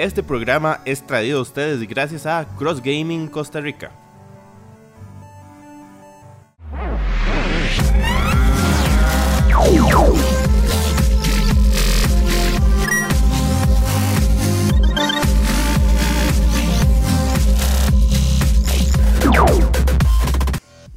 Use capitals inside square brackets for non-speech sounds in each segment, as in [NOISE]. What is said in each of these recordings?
Este programa es traído a ustedes gracias a Cross Gaming Costa Rica.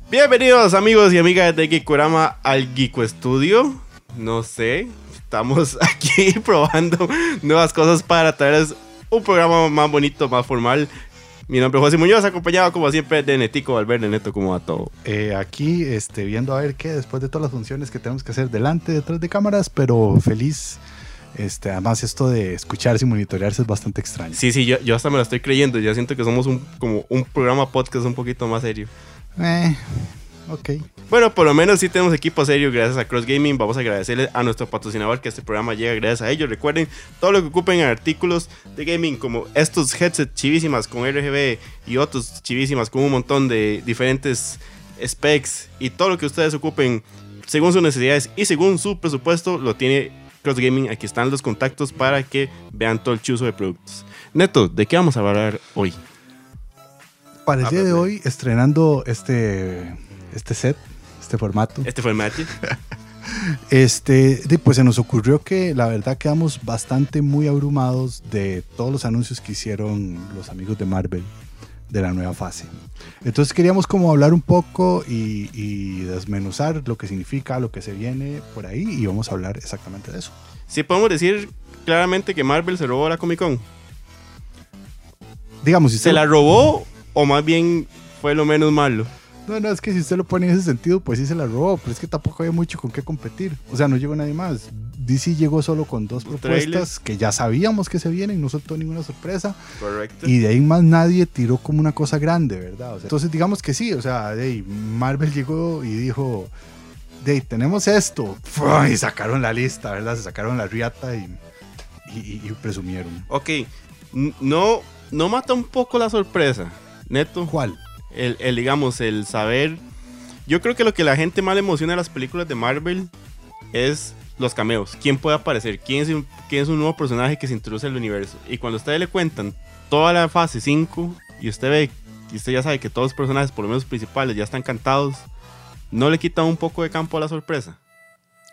Bienvenidos amigos y amigas de Geekorama al Geeko Studio. No sé, estamos [LAUGHS] aquí probando nuevas cosas para traerles un programa más bonito, más formal. Mi nombre es José Muñoz, acompañado como siempre de Netico Valverde. Neto, ¿cómo va todo? Eh, aquí este, viendo a ver qué, después de todas las funciones que tenemos que hacer delante, detrás de cámaras, pero feliz. Este, además, esto de escucharse y monitorearse es bastante extraño. Sí, sí, yo, yo hasta me lo estoy creyendo. Ya siento que somos un, como un programa podcast un poquito más serio. Eh, ok. Bueno, por lo menos sí tenemos equipo serio gracias a Cross Gaming. Vamos a agradecerle a nuestro patrocinador que este programa llega gracias a ellos. Recuerden todo lo que ocupen en artículos de gaming como estos headsets chivísimas con RGB y otros chivísimas con un montón de diferentes specs y todo lo que ustedes ocupen según sus necesidades y según su presupuesto lo tiene Cross Gaming. Aquí están los contactos para que vean todo el chuzo de productos. Neto, ¿de qué vamos a hablar hoy? Para el día de hoy, estrenando este, este set, este formato, Este match. [LAUGHS] este, pues se nos ocurrió que la verdad quedamos bastante muy abrumados de todos los anuncios que hicieron los amigos de Marvel de la nueva fase. Entonces queríamos como hablar un poco y, y desmenuzar lo que significa, lo que se viene por ahí y vamos a hablar exactamente de eso. Sí podemos decir claramente que Marvel se robó la Comic Con. Digamos, si ¿Se usted- la robó o más bien fue lo menos malo? No, no, es que si usted lo pone en ese sentido, pues sí se la robó, pero es que tampoco había mucho con qué competir. O sea, no llegó nadie más. DC llegó solo con dos propuestas trailer. que ya sabíamos que se vienen, no soltó ninguna sorpresa. Correcto. Y de ahí más nadie tiró como una cosa grande, ¿verdad? O sea, entonces digamos que sí, o sea, Marvel llegó y dijo, ahí, tenemos esto. Y sacaron la lista, ¿verdad? Se sacaron la riata y, y, y- presumieron. Ok, no, no mata un poco la sorpresa, neto. ¿Cuál? El, el, digamos, el saber. Yo creo que lo que la gente más le emociona de las películas de Marvel es los cameos. ¿Quién puede aparecer? ¿Quién es, un- quién es un nuevo personaje que se introduce al universo? Y cuando a ustedes le cuentan toda la fase 5 y usted ve, y usted ya sabe que todos los personajes, por lo menos principales, ya están cantados, ¿no le quita un poco de campo a la sorpresa?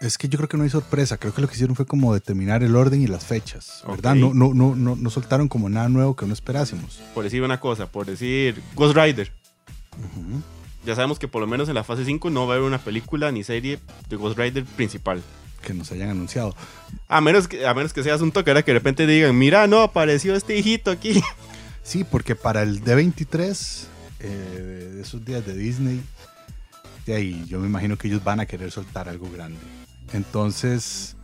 Es que yo creo que no hay sorpresa, creo que lo que hicieron fue como determinar el orden y las fechas, ¿verdad? No, no, no, no, no soltaron como nada nuevo que no esperásemos. Por decir una cosa, por decir Ghost Rider. Ya sabemos que por lo menos en la fase 5 no va a haber una película ni serie de Ghost Rider principal. Que nos hayan anunciado. A menos que, a menos que seas un toque, era que de repente digan, mira, no, apareció este hijito aquí. [LAUGHS] Sí, porque para el D23, eh, de esos días de Disney, de ahí yo me imagino que ellos van a querer soltar algo grande. Entonces,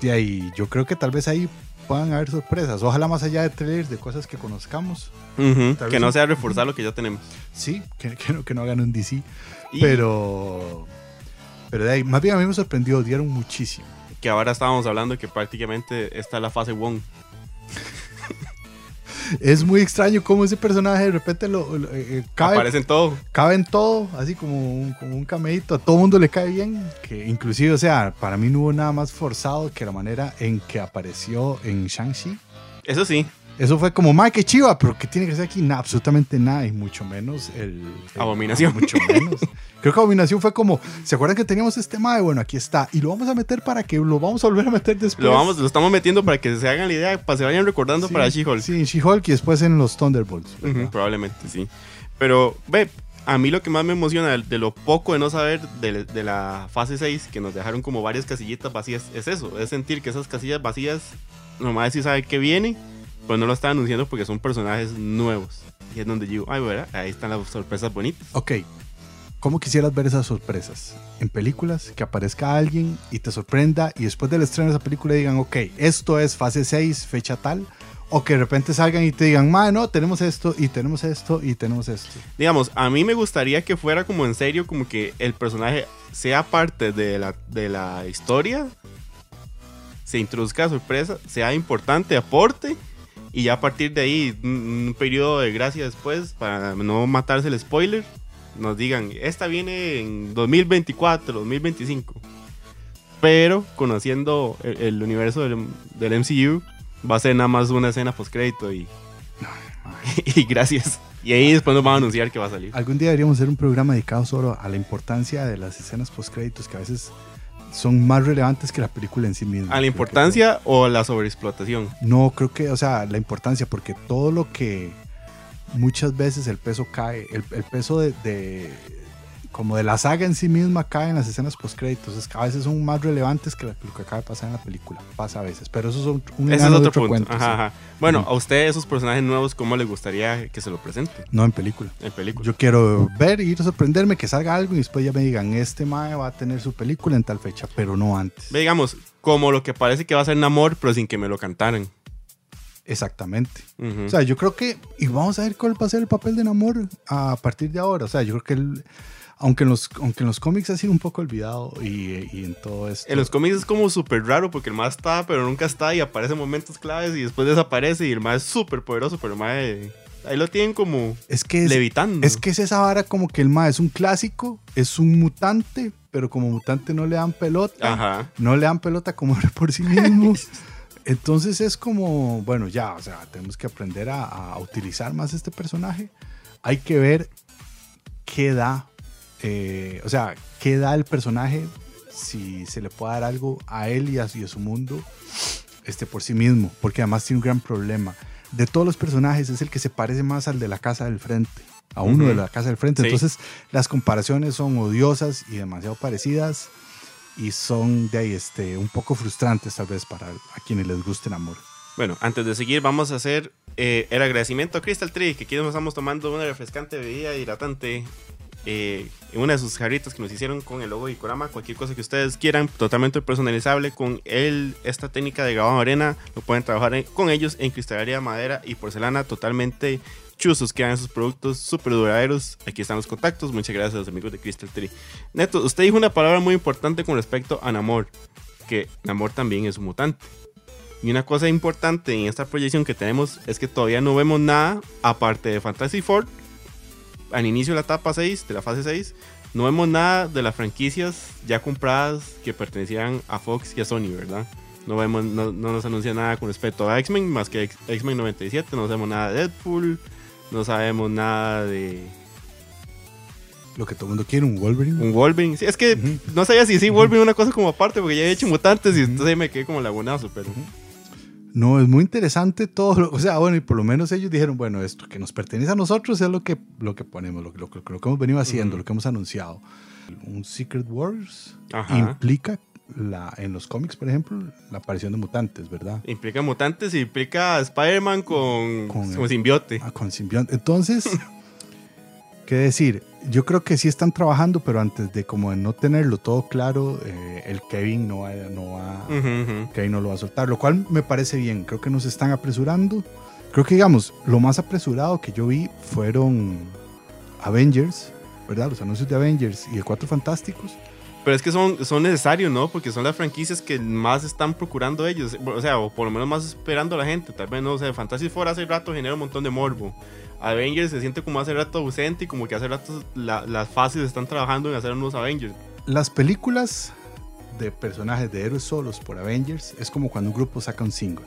de ahí yo creo que tal vez ahí puedan haber sorpresas. Ojalá más allá de trailers, de cosas que conozcamos. Tal que vez no sea reforzar lo que ya tenemos. Sí, que, que no, que no hagan un DC. Y Pero, pero de ahí, más bien a mí me sorprendió, dieron muchísimo. que ahora estábamos hablando que prácticamente está la fase 1. Es muy extraño cómo ese personaje de repente lo, lo- eh, eh, cabe, Aparece en todo. cabe en todo, así como un, como un cameíto, a todo mundo le cae bien, que inclusive, o sea, para mí no hubo nada más forzado que la manera en que apareció en Shang-Chi. Eso sí, Eso fue como, ma, qué chiva, pero ¿qué tiene que ser aquí? Nada, absolutamente nada, y mucho menos el... el- Abominación. [LAUGHS] Mucho menos. Creo que Abominación fue como, ¿se acuerdan que teníamos este mae? Bueno, aquí está, y lo vamos a meter para que lo vamos a volver a meter después. lo, vamos, lo estamos metiendo para que se hagan la idea, para que se vayan recordando Sí, para She-Hulk. Sí, She-Hulk y después en los Thunderbolts. Ujú, ¿verdad? probablemente, sí. Pero, ve, a mí lo que más me emociona de, lo poco de no saber de, de la fase 6, que nos dejaron como varias casillitas vacías, es eso, es sentir que esas casillas vacías, nomás sí sabe que viene, pero no lo están anunciando porque son personajes nuevos. Y es donde digo, ay, ¿verdad? Ahí están las sorpresas bonitas. Ok. ¿Cómo quisieras ver esas sorpresas? En películas, que aparezca alguien y te sorprenda y después del estreno de esa película digan, ok, esto es fase 6, fecha tal. O que de repente salgan y te digan, ma, no, tenemos esto y tenemos esto y tenemos esto. Digamos, a mí me gustaría que fuera como en serio, como que el personaje sea parte de la, de la historia, se introduzca sorpresa, sea importante, aporte, y ya a partir de ahí, un, un periodo de gracia después, para no matarse el spoiler, nos digan, esta viene en 2024, 2025. Pero conociendo el, universo del, del MCU, Va a ser nada más una escena post crédito y, [LAUGHS] y gracias. Y ahí después nos van a anunciar que va a salir. Algún día deberíamos hacer un programa dedicado solo a la importancia de las escenas post-créditos que a veces son más relevantes que la película en sí misma. ¿A la importancia o la sobreexplotación? No, creo que, o sea, la importancia, porque todo lo que muchas veces el peso cae, el, el peso de, de- como de la saga en sí misma cae en las escenas post-créditos. Es que a veces son más relevantes que lo que acaba de pasar en la película. Pasa a veces, pero eso es un, un Ese es otro punto. cuento, Ajá, sí. ajá. Bueno, a usted esos personajes nuevos, ¿cómo le gustaría que se lo presenten No en película. en película? Yo quiero ver, a sorprenderme, que salga algo y después ya me digan, este mae va a tener su película en tal fecha, pero no antes. Digamos, como lo que parece que va a ser Namor, pero sin que me lo cantaran. Exactamente. O sea, yo creo que, y vamos a ver cuál va a ser el papel de Namor a partir de ahora. O sea, yo creo que él, aunque en los, aunque en los cómics ha sido un poco olvidado y, y en todo esto. En los cómics es como súper raro porque el más está, pero nunca está y aparece en momentos claves y después desaparece y el más es súper poderoso, pero el más ahí lo tienen como es que es, levitando. es que es esa vara como que el ma es un clásico, es un mutante, pero como mutante no le dan pelota. Ajá. no le dan pelota como por sí mismo. [LAUGHS] Entonces es como, bueno, ya, o sea, tenemos que aprender a, a utilizar más este personaje. Hay que ver qué da, eh, o sea, qué da el personaje, si se le puede dar algo a él y a, y a su mundo este, por sí mismo, porque además tiene un gran problema. De todos los personajes es el que se parece más al de la casa del frente, a uno de la casa del frente. Sí. Entonces las comparaciones son odiosas y demasiado parecidas y son de ahí este, un poco frustrantes tal vez para a quienes les guste el amor. Bueno, antes de seguir, vamos a hacer eh, el agradecimiento a Crystal Tree, que aquí nos estamos tomando una refrescante bebida hidratante eh, en una de sus jarritas que nos hicieron con el logo de Ikorama. Cualquier cosa que ustedes quieran, totalmente personalizable con el, esta técnica de grabado de arena, lo pueden trabajar en- con ellos en cristalería, madera y porcelana, totalmente chuzos. Quedan esos productos súper duraderos. Aquí están los contactos. Muchas gracias a los amigos de Crystal Tree. Neto, usted dijo una palabra muy importante con respecto a Namor, que Namor también es un mutante. Y una cosa importante en esta proyección que tenemos es que todavía no vemos nada aparte de Fantasy Four al inicio de la etapa 6, de la fase 6. No vemos nada de las franquicias ya compradas que pertenecían a Fox y a Sony, ¿verdad? No, vemos, no, no nos anuncia nada con respecto a X-Men, más que X-Men 97. No sabemos nada de Deadpool. No sabemos nada de Lo que todo el mundo quiere, un Wolverine. un Wolverine. Sí, es que no sabía si sí Wolverine una cosa como aparte, porque ya he hecho mutantes y entonces me quedé como lagunazo, pero. No, es muy interesante todo. lo- o sea, bueno, y por lo menos ellos dijeron, bueno, esto que nos pertenece a nosotros es lo que, lo que ponemos, lo, que- lo, que- lo que hemos venido haciendo, lo que hemos anunciado. Un Secret Wars Ajá. implica la, en los cómics, por ejemplo, la aparición de mutantes, ¿verdad? Implica mutantes y implica Spider-Man con, Con con el- simbiote. Ah, con simbionte. Entonces, [LAUGHS] ¿qué decir? Yo creo que sí están trabajando, pero antes de como de no tenerlo todo claro, eh, el Kevin no va, no va, Ujú, ujú. Kevin no lo va a soltar, lo cual me parece bien. Creo que nos están apresurando. Creo que, digamos, lo más apresurado que yo vi fueron Avengers, ¿verdad? Los anuncios de Avengers y de Cuatro Fantásticos. Pero es que son, son necesarios, ¿no? Porque son las franquicias que más están procurando ellos. O sea, o por lo menos más esperando a la gente. Tal vez no, o sea, Fantasy Four hace rato genera un montón de morbo. Avengers se siente como hace rato ausente y como que hace rato la- las fases están trabajando en hacer unos Avengers. Las películas de personajes de héroes solos por Avengers es como cuando un grupo saca un single.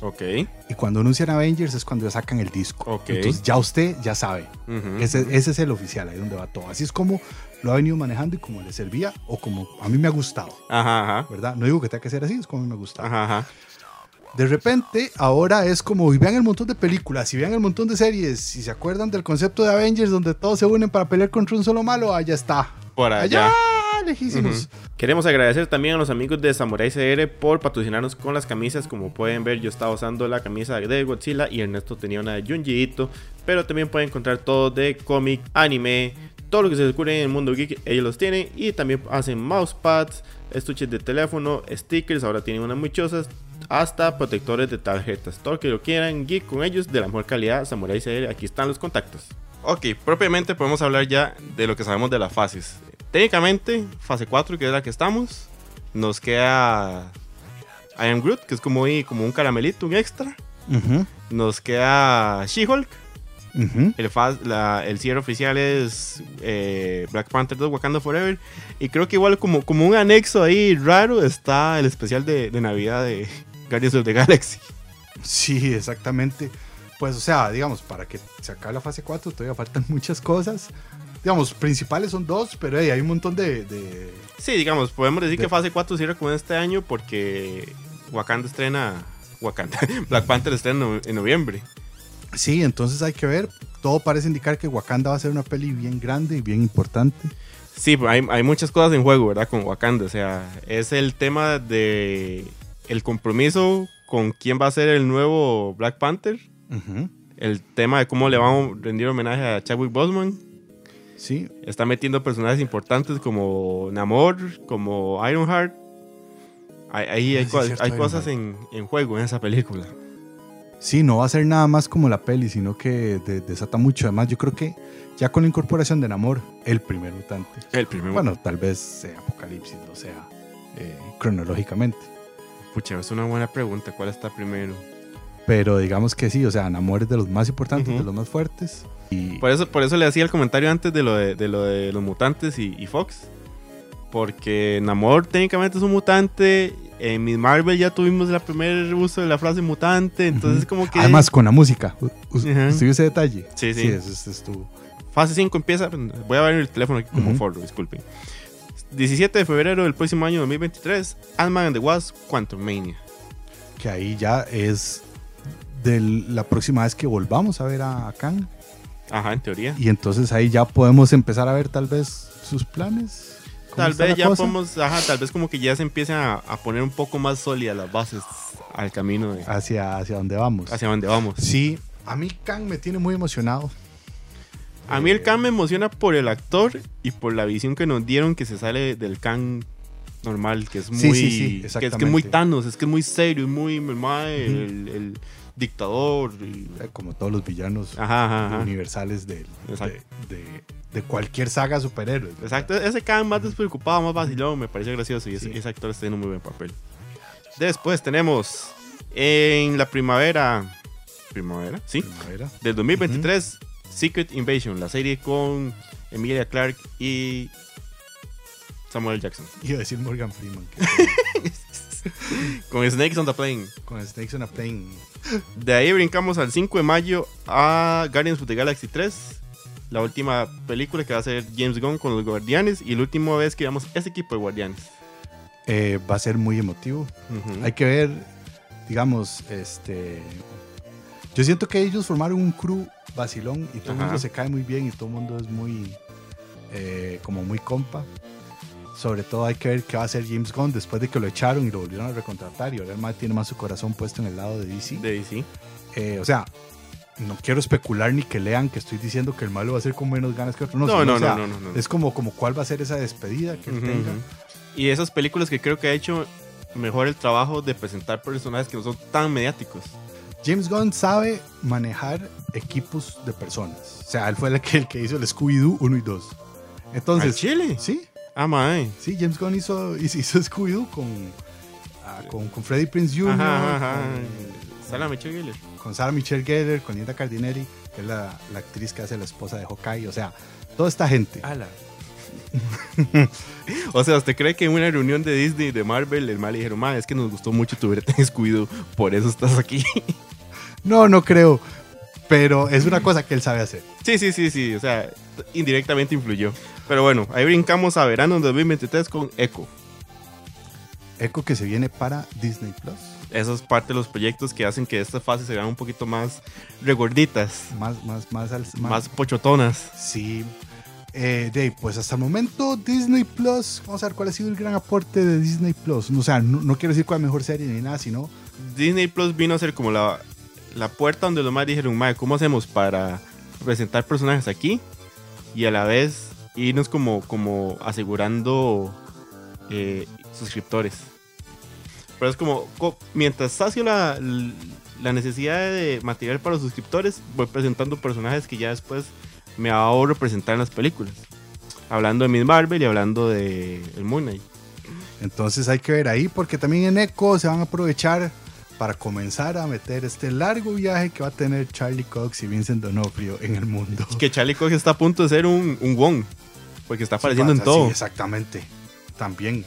Ok. Y cuando anuncian Avengers es cuando ya sacan el disco. Ok. Entonces ya usted ya sabe. Ujú. Ese, ese es el oficial, ahí donde va todo. Así es como lo ha venido manejando y como le servía o como a mí me ha gustado, Ajá, ajá. ¿verdad? No digo que tenga que ser así, es como a mí me ha gustado. Ajá, ajá. De repente, ahora es como, y vean el montón de películas, y vean el montón de series, si se acuerdan del concepto de Avengers donde todos se unen para pelear contra un solo malo, allá está. Por allá. Allá, lejísimos. Queremos agradecer también a los amigos de Samurai CR por patrocinarnos con las camisas. Como pueden ver, yo estaba usando la camisa de Godzilla y Ernesto tenía una de Junji Ito. Pero también pueden encontrar todo de cómic, anime, todo lo que se les ocurre en el mundo geek. Ellos los tienen y también hacen mousepads, estuches de teléfono, stickers. Ahora tienen unas muchosas. Hasta protectores de tarjetas. Todo lo que lo quieran, geek con ellos de la mejor calidad. Samurai CR, aquí están los contactos. Ok, propiamente podemos hablar ya de lo que sabemos de las fases. Técnicamente, fase 4, que es la que estamos, nos queda I Am Groot, que es como, como un caramelito, un extra. Nos queda She-Hulk. El, faz- la- el cierre oficial es eh, Black Panther 2 Wakanda Forever. Y creo que igual como, como un anexo ahí raro está el especial de, de Navidad de Guardians of the Galaxy. Sí, exactamente. Pues, o sea, digamos, para que se acabe la fase 4 todavía faltan [LAUGHS] muchas cosas. Digamos, principales son dos, pero hey, hay un montón de, de- Sí, digamos, podemos decir De- que fase 4 cierra con este año porque Wakanda estrena. Wakanda. [LAUGHS] Black Panther estrena en no- en noviembre. Sí, entonces hay que ver. Todo parece indicar que Wakanda va a ser una peli bien grande y bien importante. Sí, hay, hay muchas cosas en juego, ¿verdad? Con Wakanda. O sea, es el tema de el compromiso con quién va a ser el nuevo Black Panther. El tema de cómo le van a rendir homenaje a Chadwick Boseman. Sí, Está metiendo personajes importantes como Namor, como Ironheart. Ahí hay, cierto, hay cosas Ironheart. en, en juego en esa película. Sí, no va a ser nada más como la peli, sino que de- desata mucho. Además, yo creo que ya con la incorporación de Namor, el primer mutante. El primero. Bueno, tal vez sea Apocalipsis, o sea, eh, cronológicamente. Pucha, es una buena pregunta. ¿Cuál está primero? Pero digamos que sí, o sea, Namor es de los más importantes, de los más fuertes. Y Por eso, por eso le hacía el comentario antes de lo de, de lo de los mutantes y, y Fox. Porque Namor técnicamente es un mutante. En Miss Marvel ya tuvimos el primer uso de la frase mutante. Entonces, Ujú. como que. además con la música. U- u- Ujú. ¿Usted vio ese detalle? Sí, sí. eso, eso estuvo. Fase 5 empieza. Voy a ver el teléfono aquí como Ujú. forro, disculpen. 17 de febrero del próximo año 2023. Ant-Man and the Wasp, Quantum Mania. Que ahí ya es de la próxima vez que volvamos a ver a Kang. Ajá, en teoría. Y entonces ahí ya podemos empezar a ver tal vez sus planes. Tal vez ya cosa. podemos. Ajá, tal vez como que ya se empiezan a, a poner un poco más sólidas las bases al camino de Hacia, hacia dónde vamos. hacia donde vamos. Sí, a mí Kang me tiene muy emocionado. A mí el Kang me emociona por el actor y por la visión que nos dieron que se sale del Kang normal, que es muy, Sí, sí, sí, que es, que es muy Thanos, es que es muy serio, y muy el dictador. y- eh, Como todos los villanos Ajá, ajá, ajá. universales de, de, de- de cualquier saga superhéroes. ¿verdad? Exacto, ese Kang más despreocupado, más vacilón, me pareció gracioso y ese, Sí. ese actor está haciendo un muy buen papel. Después tenemos en la primavera, primavera, sí, Primavera. del 2023, Secret Invasion, la serie con Emilia Clarke y Samuel Jackson. Iba a decir Morgan Freeman. que- [LAUGHS] [LAUGHS] Con Snakes on the Plane. con Snakes on a Plane. De ahí brincamos al 5 de mayo a Guardians of the Galaxy 3. La última película que va a ser James Gunn con los Guardianes. Y la última vez que veamos ese equipo de Guardianes. Eh, va a ser muy emotivo. Hay que ver, digamos, este. Yo siento que ellos formaron un crew vacilón y todo el mundo se cae muy bien y todo el mundo es muy. eh, como muy compa. Sobre todo hay que ver qué va a hacer James Gunn después de que lo echaron y lo volvieron a recontratar y ahora el man tiene más su corazón puesto en el lado de DC. De DC. Eh, o sea, no quiero especular ni que lean que estoy diciendo que el malo va a ser con menos ganas que otro. No, No, no, o sea, no, no. Es como, como cuál va a ser esa despedida que Ujú, tenga. Y esas películas que creo que ha hecho mejor el trabajo de presentar personajes que no son tan mediáticos. James Gunn sabe manejar equipos de personas. O sea, él fue el que, el que hizo el Scooby-Doo 1 y 2. ¿Al Entonces, Chile? sí, Ah, mae. sí, James Gunn hizo, hizo, Scooby-Doo con, ah, con, con Freddie Prince Jr., Ajá, ajá. con, Sala Michelle Gellar. con Sarah Michelle Gellar, con Linda Cardinelli, que es la, la actriz que hace la esposa de Hawkeye. O sea, toda esta gente. Ala. [LAUGHS] o sea, ¿usted cree que en una reunión de Disney, de Marvel, el mal le dijeron, ma, es que nos gustó mucho tu verte en [LAUGHS] Scooby-Doo, por eso estás aquí? [LAUGHS] No, no creo. Pero es una cosa que él sabe hacer. sí, sí, sí, sí, o sea, indirectamente influyó. Pero bueno, ahí brincamos a verano 2023 con Echo. Echo que se viene para Disney Plus. Eso es parte de los proyectos que hacen que estas fases se vean un poquito más regorditas, Más, más, más, al- más, más pochotonas. Sí. Eh, de, pues hasta el momento Disney Plus, vamos a ver cuál ha sido el gran aporte de Disney Plus. O sea, no, no quiero decir cuál es la mejor serie ni nada, sino Disney Plus vino a ser como la, la puerta donde los más dijeron, mae, ¿cómo hacemos para presentar personajes aquí? Y a la vez irnos como, como asegurando eh, suscriptores. Pero es como, co- mientras sacio la, la necesidad de material para los suscriptores, voy presentando personajes que ya después me ahorro presentar en las películas. Hablando de Miss Marvel y hablando de el Moon Knight. entonces hay que ver ahí porque también en Echo se van a aprovechar para comenzar a meter este largo viaje que va a tener Charlie Cox y Vincent D'Onofrio en el mundo. Que Charlie Cox está a punto de ser un, un Wong. Porque está apareciendo en Sí, todo. exactamente. también.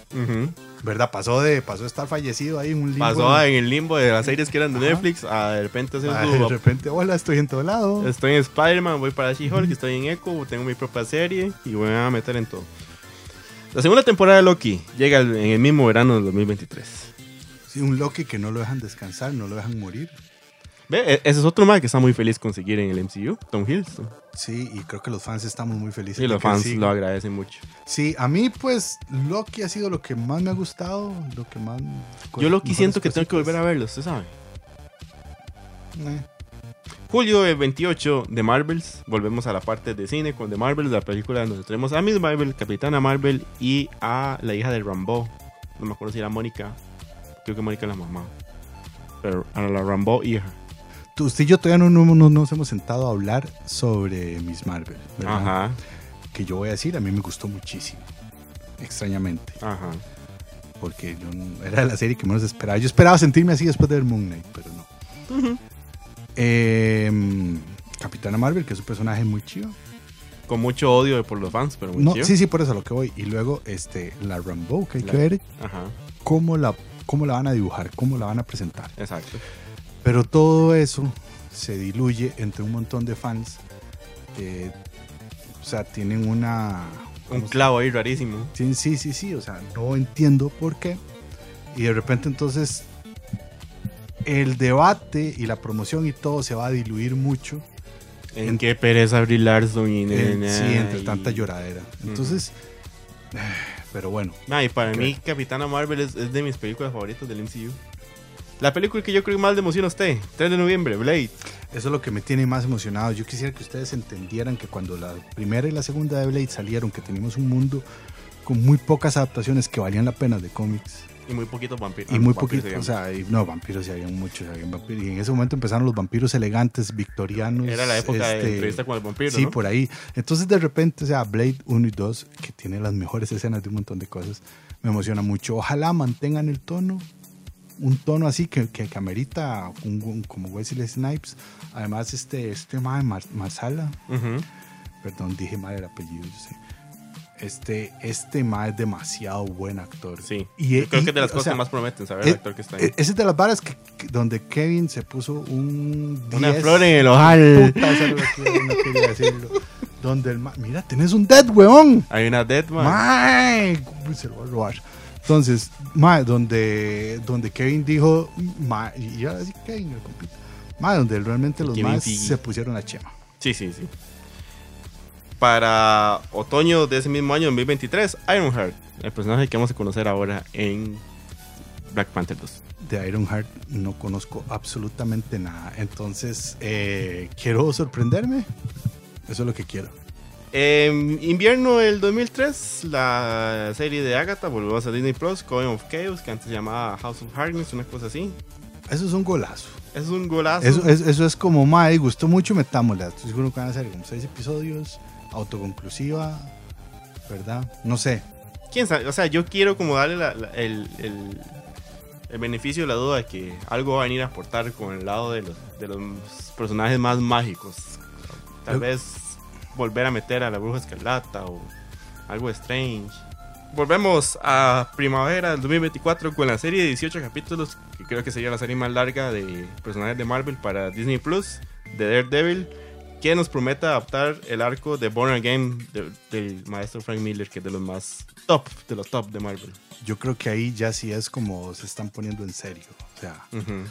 ¿verdad? Pasó de, pasó de estar fallecido ahí en un limbo. Pasó en el limbo de las series que eran de Ajá. Netflix a de repente hacer Ah, su- de repente, hola, estoy en todo lado. Estoy en Spider-Man, voy para She-Hulk, estoy en Echo, tengo mi propia serie y voy a meter en todo. La segunda temporada de Loki llega en el mismo verano del 2023. Sí, un Loki que no lo dejan descansar, no lo dejan morir. Ve, e- ese es otro más que está muy feliz con seguir en el MCU, Tom Hiddleston. Sí, y creo que los fans estamos muy felices. Y los fans siga. lo agradecen mucho. Sí, a mí pues Loki ha sido lo que más me ha gustado, lo que más... Yo Loki siento que tengo que volver a verlo, usted sabe. Eh, Julio del 28 de Marvels, volvemos a la parte de cine con The Marvels, la película donde tenemos a Miss Marvel, Capitana Marvel y a la hija de Rambo. No me acuerdo si era Mónica. Creo que Mónica es la mamá. Pero a la Rambo hija. tú- usted y yo todavía no, no- no nos hemos sentado a hablar sobre Miss Marvel. ¿verdad? Ajá, Que yo voy a decir, a mí me gustó muchísimo. Extrañamente. ajá. Porque yo no- era la serie que menos esperaba. Yo esperaba sentirme así después de ver Moon Knight, pero no. Eh, Capitana Marvel, que es un personaje muy chido. Con mucho odio por los fans, pero muy No, chido. sí, sí, por eso a lo que voy. Y luego este, la Rambo, que hay La- que ver Ajá, cómo la, cómo la van a dibujar, cómo la van a presentar. exacto. Pero todo eso se diluye entre un montón de fans que, o sea, tienen una... Un ¿cómo se- clavo ahí rarísimo. Sí, sí, sí, sí, o sea, no entiendo por qué. Y de repente entonces el debate y la promoción y todo se va a diluir mucho. En, En- qué pereza Brie Larson y... en- sí, entre y- tanta lloradera. Entonces, pero bueno, Nah, y para mí Capitana Marvel es, es de mis películas favoritas del MCU. La película que yo creo que más le emociona a usted, 3 de noviembre, Blade. eso es lo que me tiene más emocionado. Yo quisiera que ustedes entendieran que cuando la primera y la segunda de Blade salieron, que teníamos un mundo con muy pocas adaptaciones que valían la pena de cómics. Y muy poquitos vampiros. Y muy poquito, o sea, y- no, vampiros sí habían muchos, habían vampiros. Y en ese momento empezaron los vampiros elegantes, victorianos. Era la época de este, entrevista con el vampiro, Sí, ¿no? por ahí. Entonces de repente, o sea, Blade 1 y 2, que tiene las mejores escenas de un montón de cosas, me emociona mucho. Ojalá mantengan el tono, un tono así que, que, que amerita un, un- como Wesley Snipes. Además, este, este Mar- Marsala, Ujú. perdón, dije mal el apellido, yo sé. Este, este mae es demasiado buen actor. Sí. Y- Yo creo y- que es de las cosas sea, que más prometen saber el actor que está ahí. Eh, Esa es de las varas que, que- donde Kevin se puso un. Una 10. flor en el ojal. Puta, no quería decirlo. Donde el ma- Mira, tenés un dead, weón. Hay una Deadman. Mae, uy, se lo voy a robar. Entonces, mae, donde, donde Kevin dijo. Mae, y ahora sí, Kevin, el compita. Mae, donde realmente los más se pusieron a chema. Sí, sí, sí. Para otoño de ese mismo año, 2023, Ironheart, el personaje que vamos a conocer ahora en Black Panther 2. De Ironheart no conozco absolutamente nada. Entonces, eh, quiero sorprenderme. Eso es lo que quiero. En invierno del 2003, la serie de Agatha volvió a Disney Plus, Coven of Chaos, que antes se llamaba House of Harkness, una cosa así. Eso es un golazo. Es un golazo. Eso, es- eso es como, mae, gustó mucho, metámosle. Estoy seguro que van a ser como seis episodios, autoconclusiva, ¿verdad? No sé. ¿Quién sabe? O sea, yo quiero como darle la- la- el, el- el beneficio de la duda de que algo va a venir a aportar con el lado de los, de los personajes más mágicos. Tal Yo- vez volver a meter a la bruja escarlata o algo strange. Volvemos a primavera del 2024 con la serie de 18 capítulos, que creo que sería la serie más larga de personajes de Marvel para Disney Plus, de Daredevil, que nos promete adaptar el arco de Born Again de- del maestro Frank Miller, que es de los más top, de los top de Marvel. Yo creo que ahí ya sí es como se están poniendo en serio. O sea, Ujú.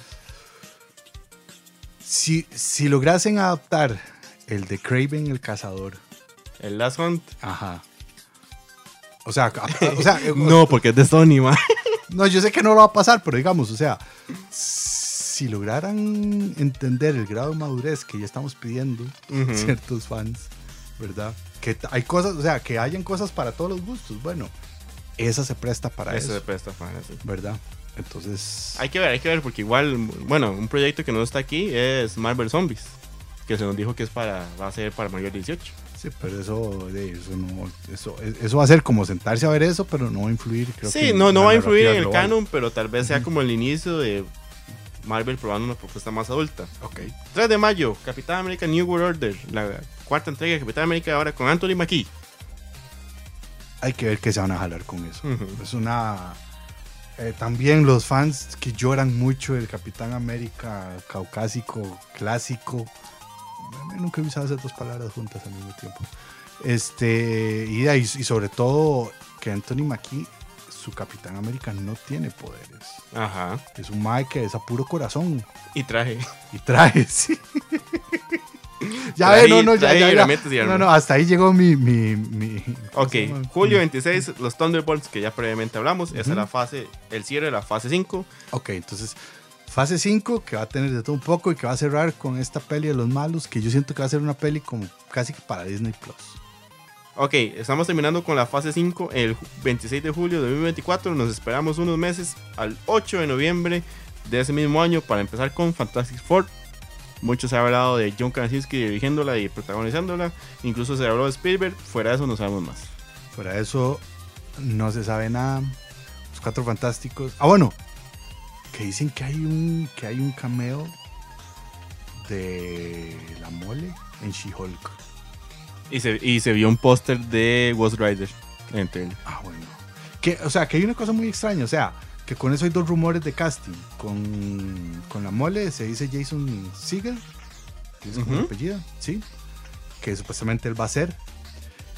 si, si lograsen adaptar el de Craven el cazador, El Last Hunt. ajá. O sea, a- o sea, [LAUGHS] eh, No, porque es de Sony, man. [LAUGHS] No, yo sé que no lo va a pasar, pero digamos, o sea, si lograran entender el grado de madurez que ya estamos pidiendo ciertos fans, ¿verdad? Que hay cosas, o sea, que hayan cosas para todos los gustos. Bueno, esa se presta para Eso eso, de presta para eso. ¿verdad? Entonces, Hay que ver, hay que ver, porque igual, bueno, un proyecto que no está aquí es Marvel Zombies, que se nos dijo que es para, va a ser para mayor de 18. sí, pero eso, eso no, eso, eso va a ser como sentarse a ver eso, pero no va a influir. Creo que sí, en no, no va a influir en el canon, pero tal vez sea como el inicio de Marvel probando una propuesta más adulta. Ok. 3 de mayo, Capitán América New World Order, la cuarta entrega de Capitán América ahora con Anthony Mackie. hay que ver qué se van a jalar con eso. Es una. eh, también los fans que lloran mucho del Capitán América caucásico, clásico. Nunca he usado esas dos palabras juntas al mismo tiempo. Este, y, y sobre todo que Anthony Mackie, su Capitán América, no tiene poderes. Ajá. Es un Mike que es a puro corazón Y traje. y traje, [LAUGHS] sí. ya ve, no, no, ya, ya, ya. No, no, hasta ahí llegó mi. mi, mi Ok, julio 26, los Thunderbolts, que ya previamente hablamos. Esa es la fase, el cierre de la fase 5. Ok, entonces, fase 5, que va a tener de todo un poco y que va a cerrar con esta peli de los malos, que yo siento que va a ser una peli como casi que para Disney Plus. Ok, estamos terminando con la fase 5 el 26 de julio de 2024. Nos esperamos unos meses al 8 de noviembre de ese mismo año para empezar con Fantastic Four. Mucho se ha hablado de John Krasinski dirigiéndola y protagonizándola. Incluso se habló de Spielberg. Fuera de eso no sabemos más. Fuera de eso, no se sabe nada. Los cuatro fantásticos. Ah, bueno, que dicen que hay un, que hay un cameo de la mole en She-Hulk. Y se, y se vio un póster de Ghost Rider en trailer. Ah, bueno. Que, o sea, que hay una cosa muy extraña. O sea, que con eso hay dos rumores de casting. Con, con la mole se dice Jason Segel. que es como el Ujú. apellido, ¿sí? Que supuestamente él va a ser.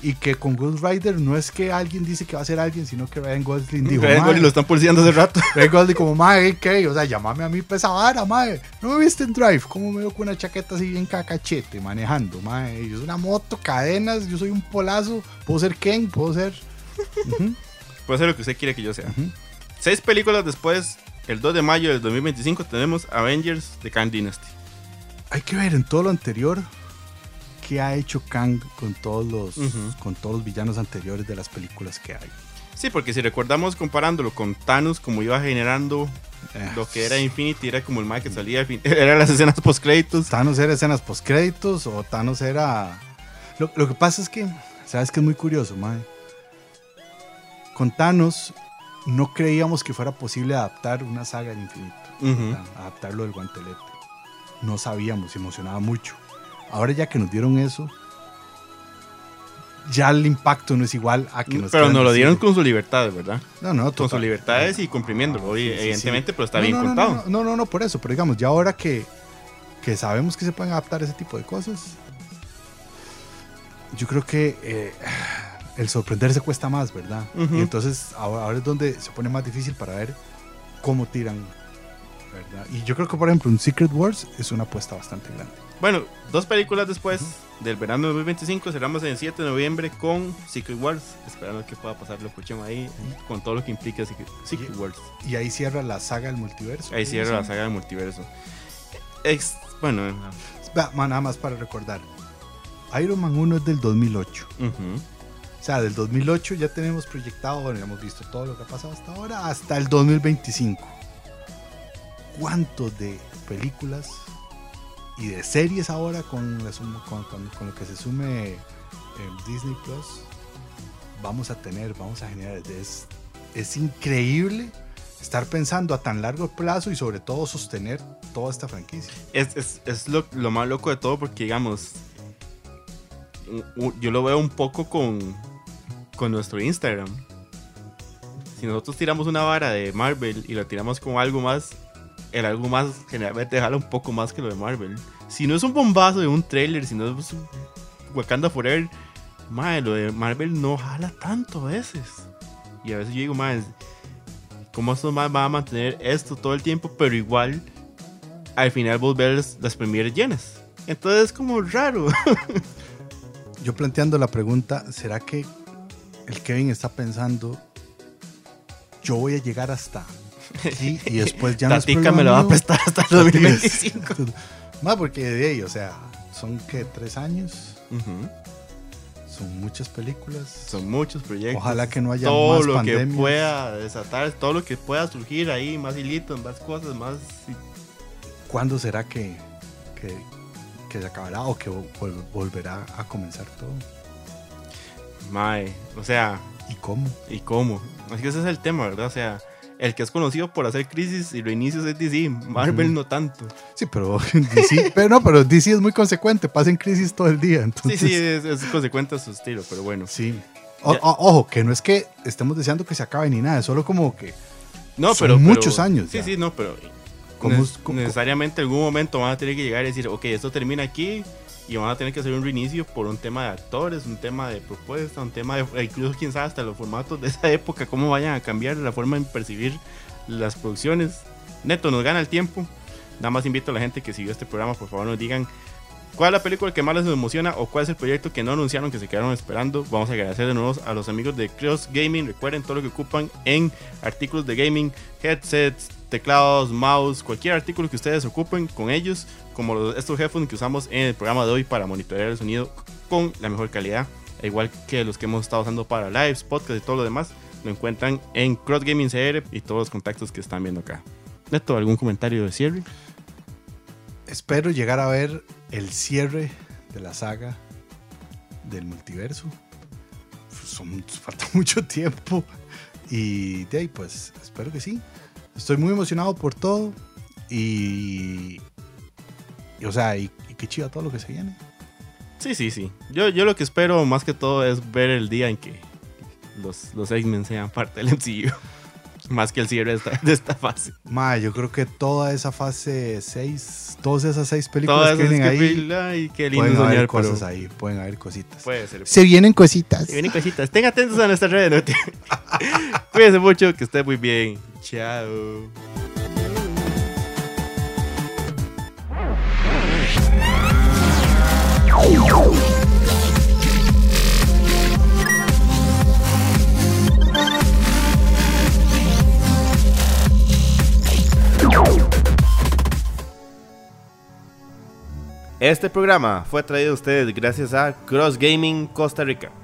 Y que con Ghost Rider no es que alguien dice que va a ser alguien, sino que Ryan Gosling dijo. Ryan. Gosling lo están pulseando hace rato. [LAUGHS] Ryan Gosling como, mae, ¿qué? O sea, llámame a mí pesa vara, mae. ¿No me viste en Drive? ¿Cómo me veo con una chaqueta así bien cacachete manejando, mae? Yo soy una moto, cadenas, yo soy un polazo. Puedo ser Ken, puedo ser... Ujú, [LAUGHS] Puede ser lo que usted quiere que yo sea. Seis películas después, el 2 de mayo del 2025, tenemos Avengers The Kang Dynasty. Hay que ver en todo lo anterior qué ha hecho Kang con todos los, con todos los villanos anteriores de las películas que hay. Sí, porque si recordamos comparándolo con Thanos, como iba generando Eh, lo que era Infinity, era como el Mike que salía, al fin- [LAUGHS] era las escenas post créditos. Thanos era escenas postcréditos o Thanos era... Lo, lo que pasa es que, ¿sabes que es muy curioso, mae? Con Thanos no creíamos que fuera posible adaptar una saga del infinito, adaptarlo del guantelete. No sabíamos, emocionaba mucho. Ahora ya que nos dieron eso, ya el impacto no es igual a que nos Pero nos lo dieron con sus libertades, ¿verdad? No, no, Con sus total. libertades y comprimiéndolo, oye, sí, sí, evidentemente, sí. pero está No, bien no, contado. No, no, no, no, por eso, pero digamos, ya ahora que, que sabemos que se pueden adaptar ese tipo de cosas, yo creo que eh, el sorprenderse cuesta más, ¿verdad? Ujú. Y entonces ahora, ahora es donde se pone más difícil para ver cómo tiran, ¿verdad? Y yo creo que, por ejemplo, un Secret Wars es una apuesta bastante grande. Bueno, dos películas después del verano de 2025, cerramos el 7 de noviembre con Secret Wars, esperando que pueda pasar lo escuchemos ahí, con todo lo que implica Secret, Secret Wars. Y ahí cierra la saga del multiverso. Ahí cierra la saga del multiverso. Ex- bueno, Va, ma, Nada más para recordar. Iron Man 1 es del 2008. ujú. O sea, del 2008 ya tenemos proyectado, bueno, ya hemos visto todo lo que ha pasado hasta ahora, hasta el 2025. ¿Cuánto de películas y de series ahora con, con, lo que se sume eh, Disney Plus vamos a tener, vamos a generar? Es, es increíble estar pensando a tan largo plazo y sobre todo sostener toda esta franquicia. es, es, es lo, lo más loco de todo porque, digamos, yo lo veo un poco con, con nuestro Instagram. Si nosotros tiramos una vara de Marvel y la tiramos con algo más, el algo más generalmente jala un poco más que lo de Marvel. Si no es un bombazo de un trailer, si no es un Wakanda Forever, madre, lo de Marvel no jala tanto a veces. Y a veces yo digo, madre, ¿cómo estos más van a mantener esto todo el tiempo? Pero igual al final vos ves las premieres llenas. Entonces es como raro. [LAUGHS] Yo planteando la pregunta, ¿será que el Kevin está pensando, yo voy a llegar hasta y [LAUGHS] después ya no es Tatica me lo va a mío"? prestar hasta el 2025. Más [LAUGHS] porque de ahí, o sea, son que tres años, son muchas películas. Son muchos proyectos. Ojalá que no haya todo más lo pandemias. que pueda desatar, todo lo que pueda surgir ahí, más hilitos, más cosas, más. ¿Cuándo será que, que, que se acabará o que vol- volverá a comenzar todo? Mae, o sea, ¿Y cómo? ¿y cómo? Es que ese es el tema, ¿verdad? O sea, el que es conocido por hacer crisis y reinicios es DC, Marvel no tanto. Sí, pero [LAUGHS] DC, pero no, pero DC es muy consecuente, pasa en crisis todo el día. Sí, Entonces, sí, es, es consecuente a su estilo, pero bueno. Sí. O- Ya. o- ojo, que no es que estemos deseando que se acabe ni nada, es solo como que No, Son pero. muchos pero- años Sí, ya. sí, no, pero. ¿Cómo ne- es- cómo- necesariamente en algún momento van a tener que llegar y decir, ok, esto termina aquí. Y van a tener que hacer un reinicio por un tema de actores, un tema de propuesta, un tema de. e Incluso, quién sabe, hasta los formatos de esa época, cómo vayan a cambiar la forma de percibir las producciones. Neto, nos gana el tiempo. Nada más invito a la gente que siguió este programa, por favor, nos digan cuál es la película que más les emociona o cuál es el proyecto que no anunciaron, que se quedaron esperando. Vamos a agradecer de nuevo a los amigos de Cross Gaming. Recuerden todo lo que ocupan en artículos de gaming, headsets, teclados, mouse, cualquier artículo que ustedes ocupen con ellos, como estos headphones que usamos en el programa de hoy para monitorear el sonido con la mejor calidad, al igual que los que hemos estado usando para lives, podcasts y todo lo demás. Lo encuentran en Cross Gaming CR y todos los contactos que están viendo acá. Neto, ¿algún comentario de cierre? espero llegar a ver el cierre de la saga del multiverso. Son- falta [LAUGHS] mucho tiempo. Y de ahí, pues espero que sí. Estoy muy emocionado por todo. Y. y, o sea, y, y qué chido todo lo que se viene. Sí, sí, sí. Yo, yo lo que espero más que todo es ver el día en que los, los X-Men sean parte del MCU. [LAUGHS] más que el cierre de esta, de esta fase. Ma, yo creo que toda esa fase 6, todas esas seis películas Todas que vienen que ahí, ay, qué lindo pueden haber soñar, cosas pero ahí, pueden haber cositas. puede ser. Se vienen cositas. Se vienen cositas. Estén atentos a nuestras redes. ¿no? [LAUGHS] Cuídense mucho, que estén muy bien. Chao. Este programa fue traído a ustedes gracias a Cross Gaming Costa Rica.